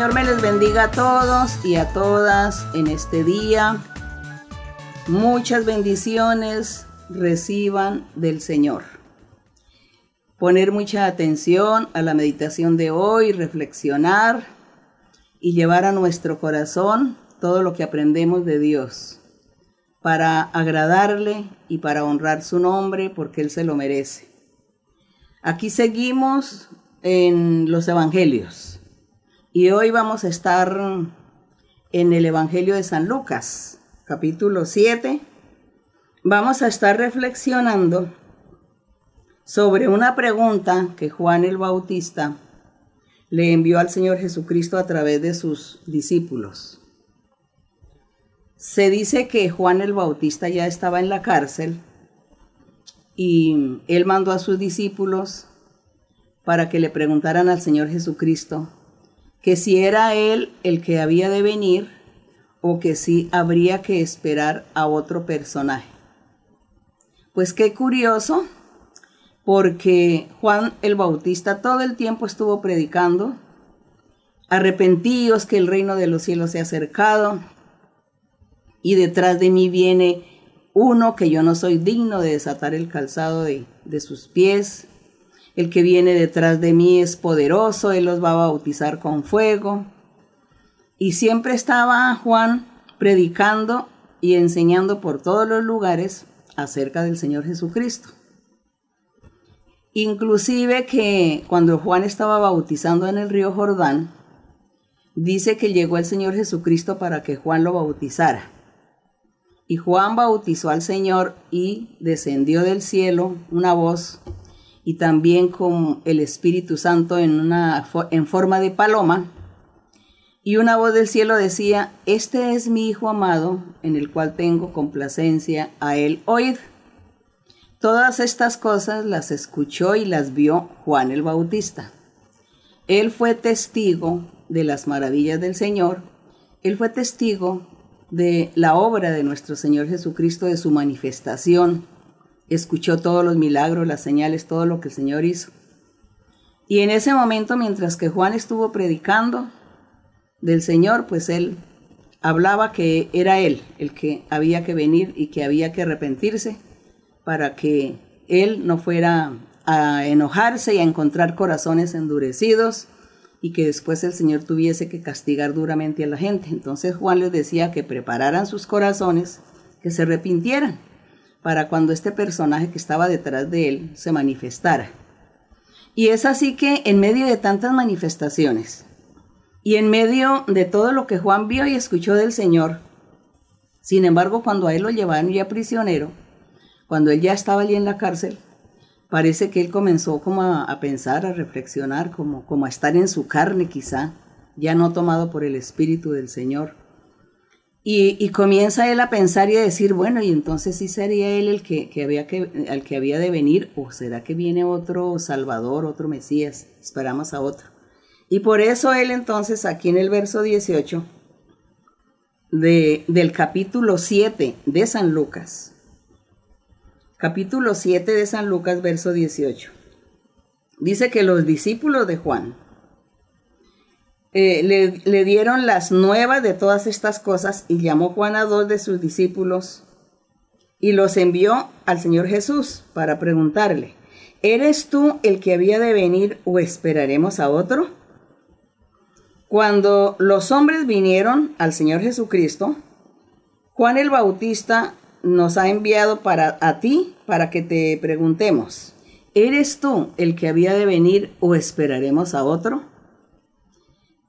Señor me les bendiga a todos y a todas en este día. Muchas bendiciones reciban del Señor. Poner mucha atención a la meditación de hoy, reflexionar y llevar a nuestro corazón todo lo que aprendemos de Dios para agradarle y para honrar su nombre porque Él se lo merece. Aquí seguimos en los Evangelios y hoy vamos a estar en el Evangelio de San Lucas, capítulo 7. Vamos a estar reflexionando sobre una pregunta que Juan el Bautista le envió al Señor Jesucristo a través de sus discípulos. Se dice que Juan el Bautista ya estaba en la cárcel y él mandó a sus discípulos para que le preguntaran al Señor Jesucristo que si era él el que había de venir o que si habría que esperar a otro personaje. Pues qué curioso, porque Juan el Bautista todo el tiempo estuvo predicando, arrepentíos que el reino de los cielos se ha acercado, y detrás de mí viene uno que yo no soy digno de desatar el calzado de, de sus pies. El que viene detrás de mí es poderoso, Él los va a bautizar con fuego. Y siempre estaba Juan predicando y enseñando por todos los lugares acerca del Señor Jesucristo. Inclusive que cuando Juan estaba bautizando en el río Jordán, dice que llegó el Señor Jesucristo para que Juan lo bautizara. Y Juan bautizó al Señor y descendió del cielo una voz y también con el Espíritu Santo en, una, en forma de paloma. Y una voz del cielo decía, este es mi Hijo amado, en el cual tengo complacencia, a él oíd. Todas estas cosas las escuchó y las vio Juan el Bautista. Él fue testigo de las maravillas del Señor, él fue testigo de la obra de nuestro Señor Jesucristo, de su manifestación. Escuchó todos los milagros, las señales, todo lo que el Señor hizo. Y en ese momento, mientras que Juan estuvo predicando del Señor, pues él hablaba que era él el que había que venir y que había que arrepentirse para que él no fuera a enojarse y a encontrar corazones endurecidos y que después el Señor tuviese que castigar duramente a la gente. Entonces Juan les decía que prepararan sus corazones, que se arrepintieran, para cuando este personaje que estaba detrás de él se manifestara. Y es así que en medio de tantas manifestaciones y en medio de todo lo que Juan vio y escuchó del Señor, sin embargo cuando a él lo llevaron ya prisionero, cuando él ya estaba allí en la cárcel, parece que él comenzó como a, pensar, a reflexionar, como, como a estar en su carne quizá, ya no tomado por el Espíritu del Señor. Y, comienza él a pensar y a decir, bueno, y entonces sí sería él el que, había que, al que había de venir, o será que viene otro Salvador, otro Mesías, esperamos a otro. Y por eso él entonces aquí en el verso 18 de, del capítulo 7 de San Lucas, capítulo 7 de San Lucas, verso 18. Dice que los discípulos de Juan eh, le, le, dieron las nuevas de todas estas cosas y llamó Juan a dos de sus discípulos y los envió al Señor Jesús para preguntarle, ¿eres tú el que había de venir o esperaremos a otro? Cuando los hombres vinieron al Señor Jesucristo, Juan el Bautista nos ha enviado para a ti para que te preguntemos, ¿eres tú el que había de venir o esperaremos a otro?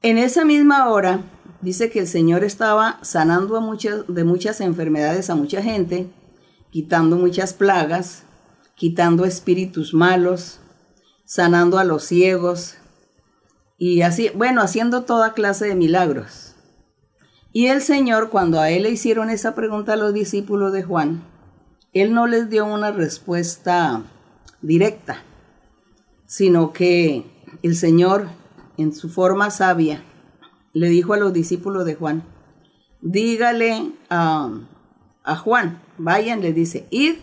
En esa misma hora dice que el Señor estaba sanando a muchas, de muchas enfermedades a mucha gente, quitando muchas plagas, quitando espíritus malos, sanando a los ciegos y así, bueno, haciendo toda clase de milagros. Y el Señor, cuando a él le hicieron esa pregunta a los discípulos de Juan, él no les dio una respuesta directa, sino que el Señor, en su forma sabia, le dijo a los discípulos de Juan, dígale a, Juan, vayan, le dice, id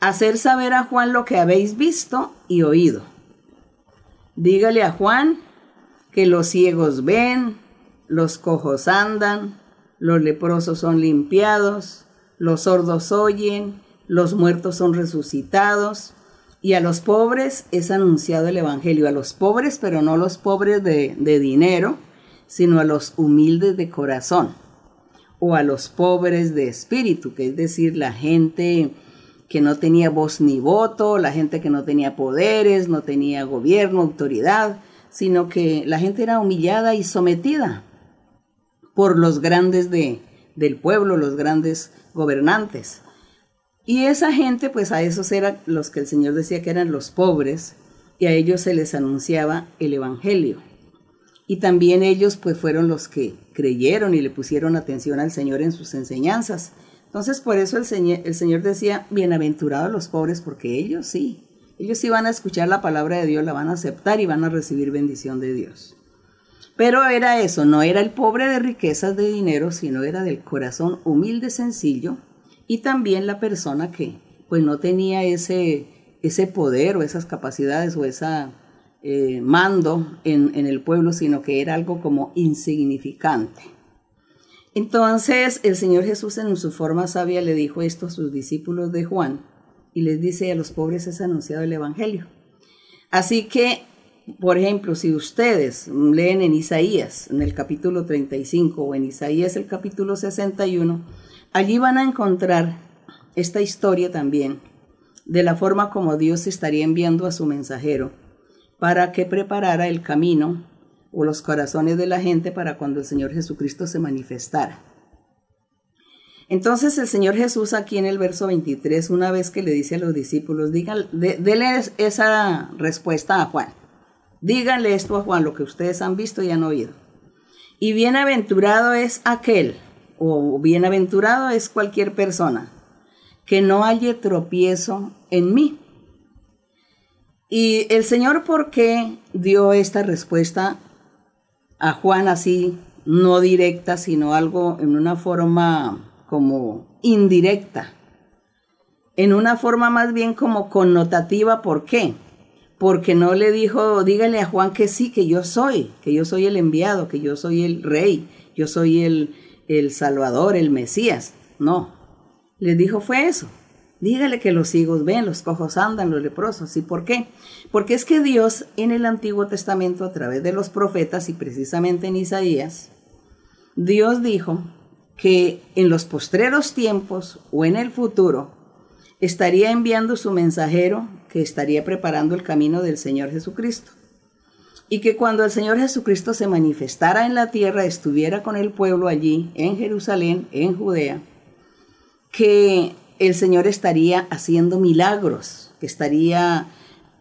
hacer saber a Juan lo que habéis visto y oído. Dígale a Juan que los ciegos ven, los cojos andan, los leprosos son limpiados, los sordos oyen, los muertos son resucitados, y a los pobres es anunciado el Evangelio, a los pobres, pero no los pobres de, dinero, sino a los humildes de corazón, o a los pobres de espíritu, que es decir, la gente que no tenía voz ni voto, la gente que no tenía poderes, no tenía gobierno, autoridad, sino que la gente era humillada y sometida por los grandes de, del pueblo, los grandes gobernantes. Y esa gente, pues a esos eran los que el Señor decía que eran los pobres, y a ellos se les anunciaba el Evangelio. Y también ellos, pues fueron los que creyeron y le pusieron atención al Señor en sus enseñanzas. Entonces, por eso el Señor, decía, bienaventurados los pobres, porque ellos sí, ellos sí van a escuchar la palabra de Dios, la van a aceptar y van a recibir bendición de Dios. Pero era eso, no era el pobre de riquezas de dinero, sino era del corazón humilde, sencillo, y también la persona que pues no tenía ese, ese poder o esas capacidades o ese eh, mando en, en el pueblo, sino que era algo como insignificante. Entonces el Señor Jesús en su forma sabia le dijo esto a sus discípulos de Juan y les dice a los pobres es anunciado el Evangelio. Así que por ejemplo, si ustedes leen en Isaías, en el capítulo 35 o en Isaías el capítulo 61, allí van a encontrar esta historia también de la forma como Dios estaría enviando a su mensajero para que preparara el camino o los corazones de la gente para cuando el Señor Jesucristo se manifestara. Entonces el Señor Jesús aquí en el verso 23, una vez que le dice a los discípulos, díganle, esa respuesta a Juan. Díganle esto a Juan, lo que ustedes han visto y han oído. Y bienaventurado es aquel, o bienaventurado es cualquier persona, que no halle tropiezo en mí. Y el Señor, ¿por qué dio esta respuesta a Juan así, no directa, sino algo en una forma como indirecta? En una forma más bien como connotativa, ¿por qué? Porque no le dijo, dígale a Juan que sí, que yo soy, que yo soy el enviado, que yo soy el rey, yo soy el, el Salvador, el Mesías. No, le dijo fue eso. Dígale que los ciegos ven, los cojos andan, los leprosos. ¿Y por qué? Porque es que Dios en el Antiguo Testamento, a través de los profetas y precisamente en Isaías, Dios dijo que en los postreros tiempos o en el futuro estaría enviando su mensajero que estaría preparando el camino del Señor Jesucristo. Y que cuando el Señor Jesucristo se manifestara en la tierra, estuviera con el pueblo allí, en Jerusalén, en Judea, que el Señor estaría haciendo milagros, que estaría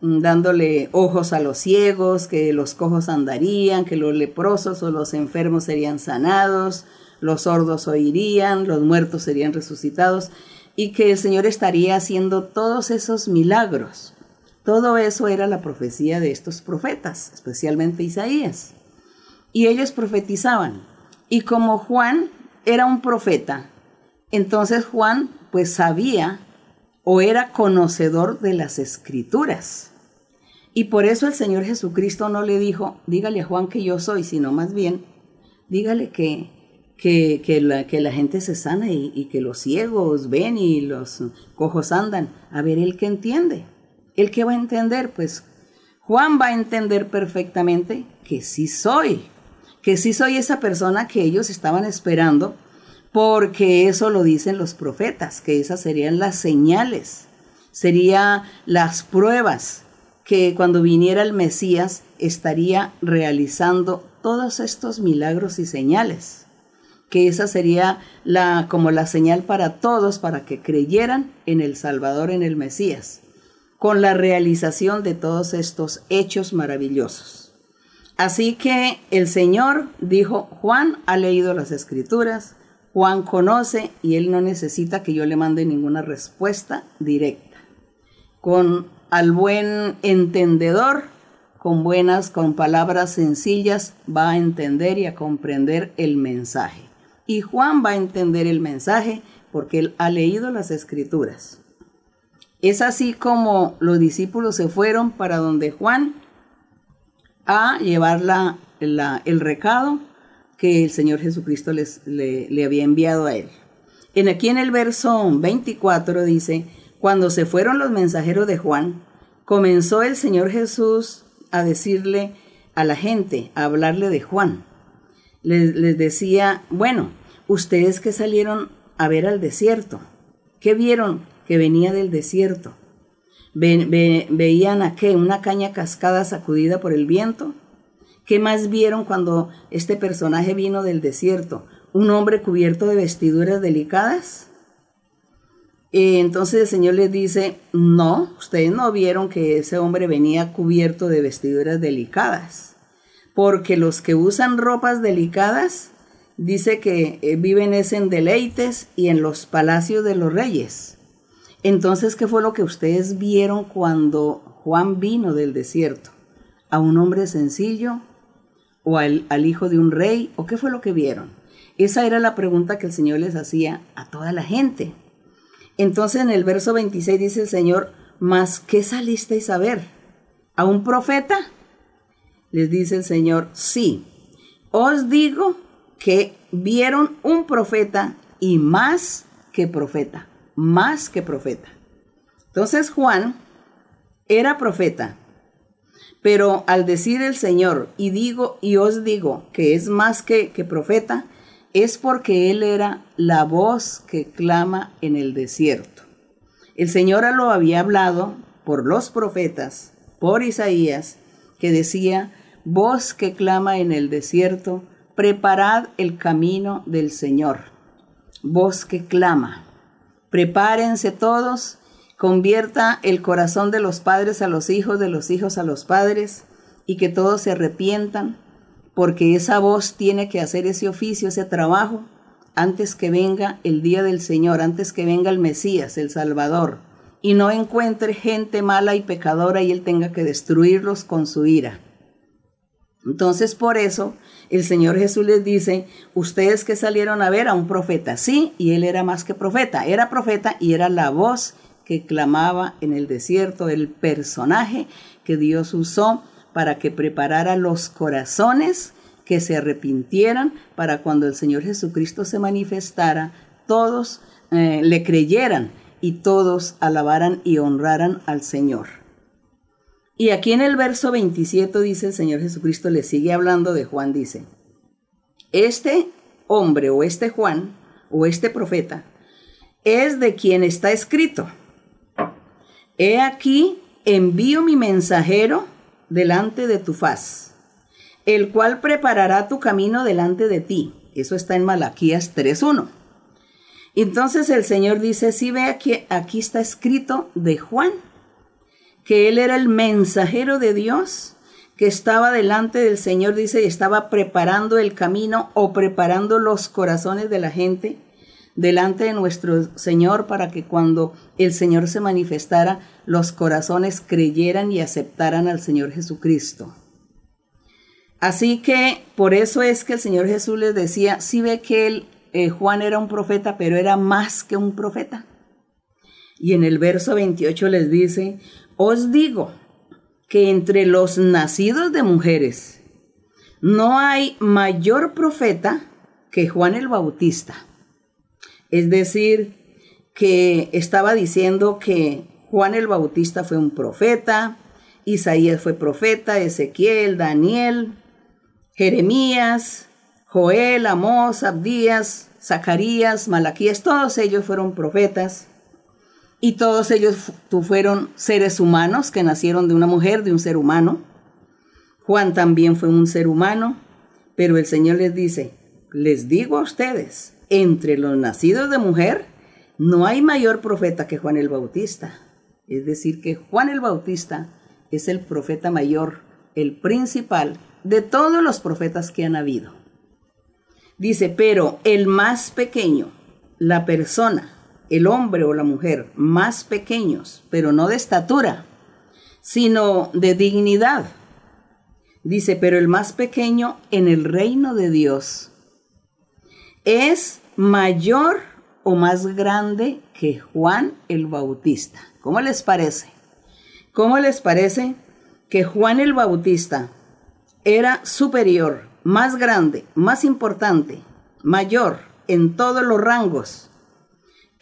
mm, dándole ojos a los ciegos, que los cojos andarían, que los leprosos o los enfermos serían sanados, los sordos oirían, los muertos serían resucitados y que el Señor estaría haciendo todos esos milagros. Todo eso era la profecía de estos profetas, especialmente Isaías. Y ellos profetizaban. Y como Juan era un profeta, entonces Juan pues sabía o era conocedor de las escrituras. Y por eso el Señor Jesucristo no le dijo, dígale a Juan que yo soy, sino más bien, dígale que que, la, que la gente se sana y, que los ciegos ven y los cojos andan. A ver, ¿el que entiende? ¿El que va a entender? Pues Juan va a entender perfectamente que sí soy, que sí soy esa persona que ellos estaban esperando, porque eso lo dicen los profetas, que esas serían las señales, serían las pruebas que cuando viniera el Mesías estaría realizando todos estos milagros y señales que esa sería la, como la señal para todos para que creyeran en el Salvador, en el Mesías, con la realización de todos estos hechos maravillosos. Así que el Señor dijo, Juan ha leído las escrituras, Juan conoce y él no necesita que yo le mande ninguna respuesta directa. Con al buen entendedor, con buenas, con palabras sencillas, va a entender y a comprender el mensaje y Juan va a entender el mensaje porque él ha leído las escrituras. Es así como los discípulos se fueron para donde Juan a llevar el recado que el Señor Jesucristo les, le, le había enviado a él. En aquí en el verso 24 dice, cuando se fueron los mensajeros de Juan, comenzó el Señor Jesús a decirle a la gente, a hablarle de Juan. Les, les decía, bueno, ustedes que salieron a ver al desierto, ¿qué vieron que venía del desierto? Ve, ve, ¿Veían a qué? ¿Una caña cascada sacudida por el viento? ¿Qué más vieron cuando este personaje vino del desierto? ¿Un hombre cubierto de vestiduras delicadas? Entonces el Señor les dice, no, ustedes no vieron que ese hombre venía cubierto de vestiduras delicadas, porque los que usan ropas delicadas, dice que eh, viven es en deleites y en los palacios de los reyes. Entonces, ¿qué fue lo que ustedes vieron cuando Juan vino del desierto? ¿A un hombre sencillo? ¿O al, hijo de un rey? ¿O qué fue lo que vieron? Esa era la pregunta que el Señor les hacía a toda la gente. Entonces en el verso 26 dice el Señor, ¿mas qué salisteis a ver? ¿A un profeta? Les dice el Señor, sí, os digo que vieron un profeta y más que profeta, más que profeta. Entonces Juan era profeta, pero al decir el Señor, y digo y os digo que es más que, que profeta, es porque Él era la voz que clama en el desierto. El Señor lo había hablado por los profetas, por Isaías, que decía, voz que clama en el desierto, preparad el camino del Señor. Voz que clama. Prepárense todos, convierta el corazón de los padres a los hijos, de los hijos a los padres, y que todos se arrepientan porque esa voz tiene que hacer ese oficio, ese trabajo, antes que venga el día del Señor, antes que venga el Mesías, el Salvador, y no encuentre gente mala y pecadora y Él tenga que destruirlos con su ira. Entonces por eso el Señor Jesús les dice, ustedes que salieron a ver a un profeta, sí, y Él era más que profeta, era profeta y era la voz que clamaba en el desierto, el personaje que Dios usó para que preparara los corazones que se arrepintieran para cuando el Señor Jesucristo se manifestara, todos eh, le creyeran y todos alabaran y honraran al Señor. Y aquí en el verso 27 dice el Señor Jesucristo, le sigue hablando de Juan, dice, este hombre o este Juan o este profeta es de quien está escrito. He aquí, envío mi mensajero delante de tu faz, el cual preparará tu camino delante de ti. Eso está en Malaquías 3.1. Entonces el Señor dice, si ve aquí, aquí está escrito de Juan, que él era el mensajero de Dios, que estaba delante del Señor, dice, y estaba preparando el camino o preparando los corazones de la gente delante de nuestro Señor para que cuando el Señor se manifestara, los corazones creyeran y aceptaran al Señor Jesucristo. Así que por eso es que el Señor Jesús les decía, si ve que él, eh, Juan era un profeta, pero era más que un profeta. Y en el verso 28 les dice, os digo que entre los nacidos de mujeres no hay mayor profeta que Juan el Bautista. Es decir, que estaba diciendo que Juan el Bautista fue un profeta, Isaías fue profeta, Ezequiel, Daniel, Jeremías, Joel, Amós, Abdías, Zacarías, Malaquías, todos ellos fueron profetas y todos ellos fueron seres humanos que nacieron de una mujer, de un ser humano. Juan también fue un ser humano, pero el Señor les dice, les digo a ustedes, entre los nacidos de mujer, no hay mayor profeta que Juan el Bautista. Es decir, que Juan el Bautista es el profeta mayor, el principal de todos los profetas que han habido. Dice, pero el más pequeño, la persona, el hombre o la mujer más pequeños, pero no de estatura, sino de dignidad. Dice, pero el más pequeño en el reino de Dios es mayor o más grande que Juan el Bautista. ¿Cómo les parece? ¿Cómo les parece que Juan el Bautista era superior más grande, más importante, mayor en todos los rangos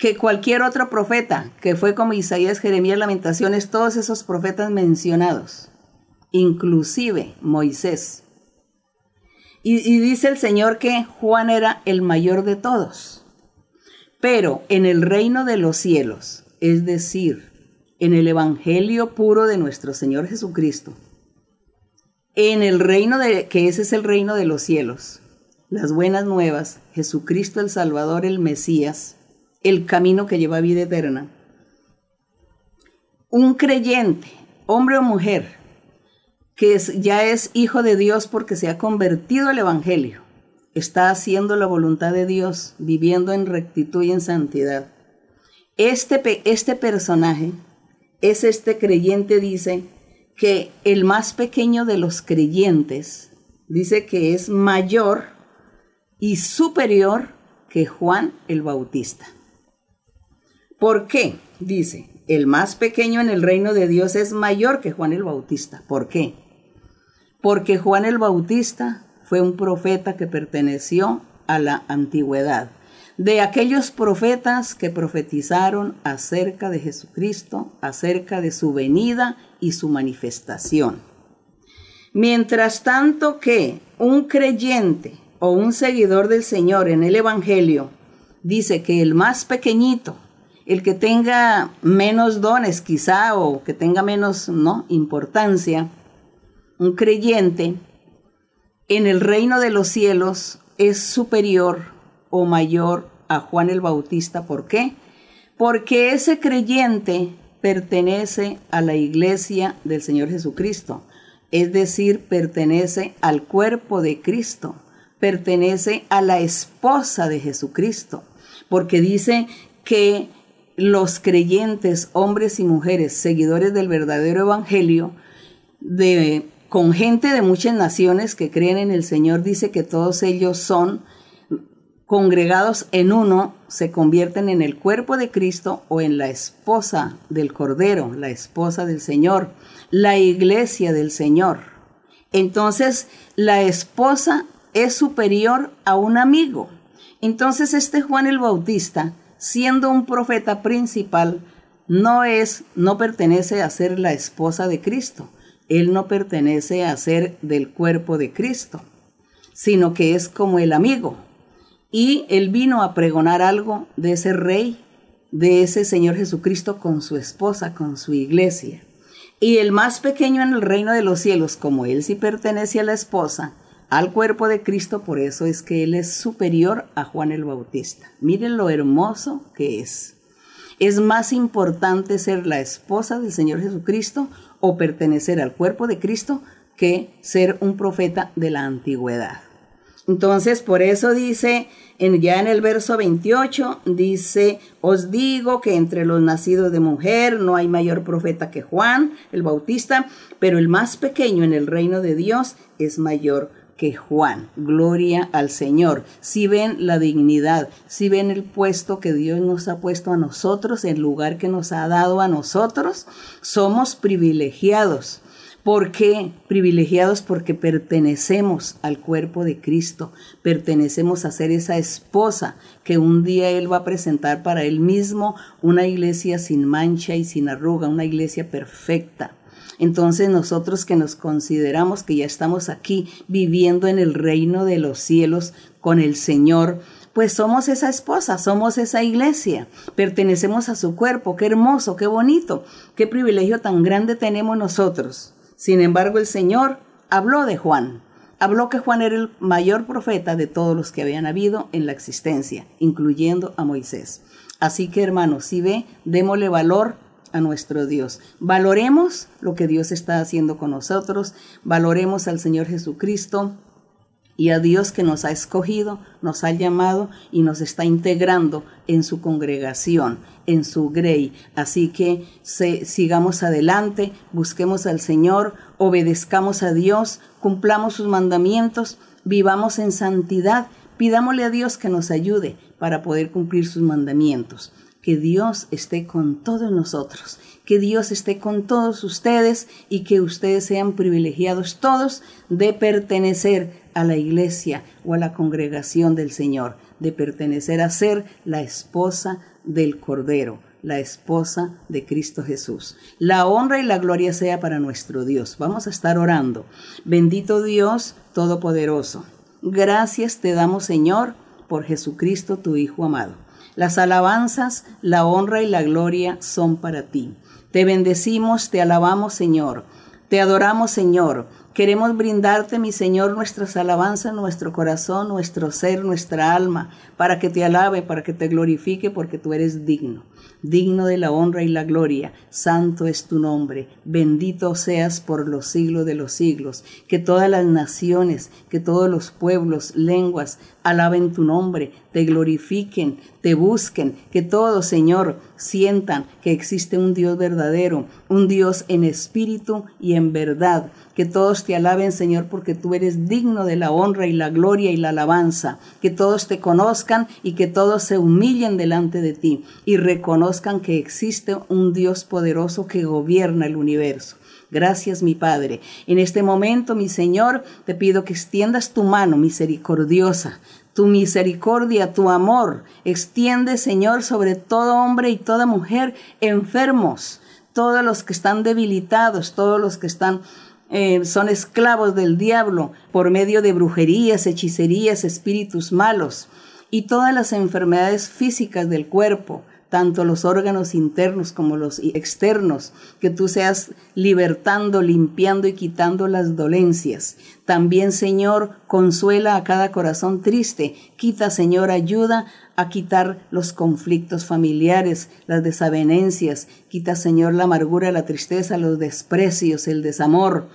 que cualquier otro profeta, que fue como Isaías, Jeremías, Lamentaciones, todos esos profetas mencionados, inclusive Moisés. Y, dice el Señor que Juan era el mayor de todos. Pero en el reino de los cielos, es decir, en el Evangelio puro de nuestro Señor Jesucristo, en el reino de, que ese es el reino de los cielos, las buenas nuevas, Jesucristo el Salvador, el Mesías, el camino que lleva a vida eterna. Un creyente, hombre o mujer, que ya es hijo de Dios porque se ha convertido al Evangelio, está haciendo la voluntad de Dios, viviendo en rectitud y en santidad. Este, este personaje es este creyente, dice, que el más pequeño de los creyentes, dice que es mayor y superior que Juan el Bautista. ¿Por qué? Dice, el más pequeño en el reino de Dios es mayor que Juan el Bautista. ¿Por qué? Porque Juan el Bautista fue un profeta que perteneció a la antigüedad, de aquellos profetas que profetizaron acerca de Jesucristo, acerca de su venida y su manifestación. Mientras tanto que un creyente o un seguidor del Señor en el Evangelio dice que el más pequeñito el que tenga menos dones quizá o que tenga menos ¿no? importancia, un creyente, en el reino de los cielos es superior o mayor a Juan el Bautista. ¿Por qué? Porque ese creyente pertenece a la iglesia del Señor Jesucristo, es decir, pertenece al cuerpo de Cristo, pertenece a la esposa de Jesucristo, porque dice que los creyentes, hombres y mujeres, seguidores del verdadero evangelio, de, con gente de muchas naciones que creen en el Señor, dice que todos ellos son congregados en uno, se convierten en el cuerpo de Cristo o en la esposa del Cordero, la esposa del Señor, la iglesia del Señor. Entonces, la esposa es superior a un amigo. Entonces, este Juan el Bautista siendo un profeta principal, no es, no pertenece a ser la esposa de Cristo. Él no pertenece a ser del cuerpo de Cristo, sino que es como el amigo. Y él vino a pregonar algo de ese rey, de ese Señor Jesucristo con su esposa, con su iglesia. Y el más pequeño en el reino de los cielos, como él sí pertenece a la esposa, al cuerpo de Cristo, por eso es que Él es superior a Juan el Bautista. Miren lo hermoso que es. Es más importante ser la esposa del Señor Jesucristo o pertenecer al cuerpo de Cristo que ser un profeta de la antigüedad. Entonces, por eso dice, en, ya en el verso 28, dice, os digo que entre los nacidos de mujer no hay mayor profeta que Juan el Bautista, pero el más pequeño en el reino de Dios es mayor que Juan. Gloria al Señor. Si ven la dignidad, si ven el puesto que Dios nos ha puesto a nosotros, el lugar que nos ha dado a nosotros, somos privilegiados. ¿Por qué? Privilegiados porque pertenecemos al cuerpo de Cristo, pertenecemos a ser esa esposa que un día Él va a presentar para Él mismo, una iglesia sin mancha y sin arruga, una iglesia perfecta. Entonces nosotros que nos consideramos que ya estamos aquí viviendo en el reino de los cielos con el Señor, pues somos esa esposa, somos esa iglesia, pertenecemos a su cuerpo, qué hermoso, qué bonito, qué privilegio tan grande tenemos nosotros. Sin embargo, el Señor habló de Juan, habló que Juan era el mayor profeta de todos los que habían habido en la existencia, incluyendo a Moisés. Así que hermanos, si ve, démosle valor a nuestro Dios. Valoremos lo que Dios está haciendo con nosotros, valoremos al Señor Jesucristo y a Dios que nos ha escogido, nos ha llamado y nos está integrando en su congregación, en su grey. Así que sigamos adelante, busquemos al Señor, obedezcamos a Dios, cumplamos sus mandamientos, vivamos en santidad, pidámosle a Dios que nos ayude para poder cumplir sus mandamientos que Dios esté con todos nosotros, que Dios esté con todos ustedes y que ustedes sean privilegiados todos de pertenecer a la iglesia o a la congregación del Señor, de pertenecer a ser la esposa del Cordero, la esposa de Cristo Jesús. La honra y la gloria sea para nuestro Dios. Vamos a estar orando. Bendito Dios Todopoderoso. Gracias te damos, Señor, por Jesucristo, tu Hijo amado. Las alabanzas, la honra y la gloria son para ti. Te bendecimos, te alabamos, Señor. Te adoramos, Señor. Queremos brindarte, mi Señor, nuestras alabanzas, nuestro corazón, nuestro ser, nuestra alma, para que te alabe, para que te glorifique, porque tú eres digno digno de la honra y la gloria. Santo es tu nombre, bendito seas por los siglos de los siglos. Que todas las naciones, que todos los pueblos, lenguas, alaben tu nombre, te glorifiquen, te busquen, que todos, Señor, sientan que existe un Dios verdadero, un Dios en espíritu y en verdad. Que todos te alaben, Señor, porque tú eres digno de la honra y la gloria y la alabanza. Que todos te conozcan y que todos se humillen delante de ti y reconozcan que existe un Dios poderoso que gobierna el universo. Gracias, mi Padre. En este momento, mi Señor, te pido que extiendas tu mano misericordiosa, tu misericordia, tu amor. Extiende, Señor, sobre todo hombre y toda mujer enfermos, todos los que están debilitados, todos los que están eh, son esclavos del diablo por medio de brujerías, hechicerías, espíritus malos y todas las enfermedades físicas del cuerpo, tanto los órganos internos como los externos, que tú seas libertando, limpiando y quitando las dolencias. También, Señor, consuela a cada corazón triste. Quita, Señor, ayuda a quitar los conflictos familiares, las desavenencias. Quita, Señor, la amargura, la tristeza, los desprecios, el desamor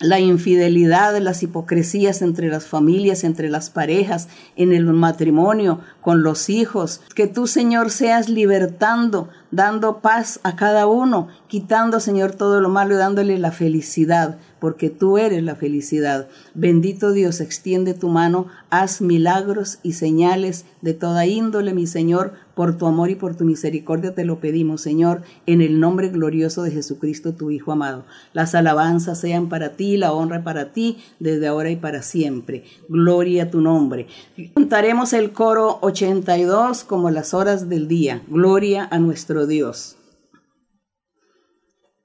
la infidelidad, las hipocresías entre las familias, entre las parejas, en el matrimonio, con los hijos. Que tú, Señor, seas libertando, dando paz a cada uno, quitando, Señor, todo lo malo y dándole la felicidad porque tú eres la felicidad. Bendito Dios, extiende tu mano, haz milagros y señales de toda índole, mi Señor, por tu amor y por tu misericordia te lo pedimos, Señor, en el nombre glorioso de Jesucristo, tu Hijo amado. Las alabanzas sean para ti, la honra para ti, desde ahora y para siempre. Gloria a tu nombre. Cantaremos el coro 82 como las horas del día. Gloria a nuestro Dios.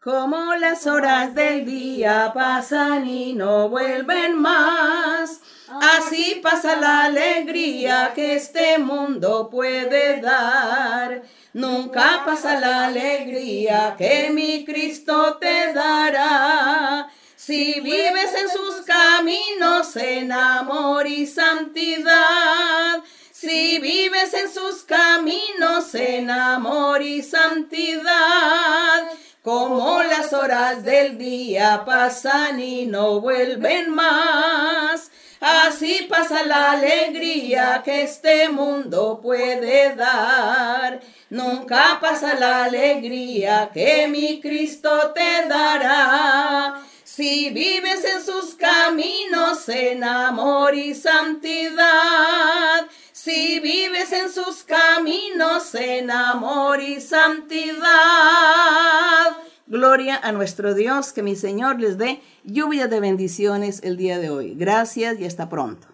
Como las horas del día pasan y no vuelven más, así pasa la alegría que este mundo puede dar. Nunca pasa la alegría que mi Cristo te dará. Si vives en sus caminos en amor y santidad, si vives en sus caminos en amor y santidad, como las horas del día pasan y no vuelven más. Así pasa la alegría que este mundo puede dar. Nunca pasa la alegría que mi Cristo te dará. Si vives en sus caminos en amor y santidad, si vives en sus caminos en amor y santidad. Gloria a nuestro Dios, que mi Señor les dé lluvia de bendiciones el día de hoy. Gracias y hasta pronto.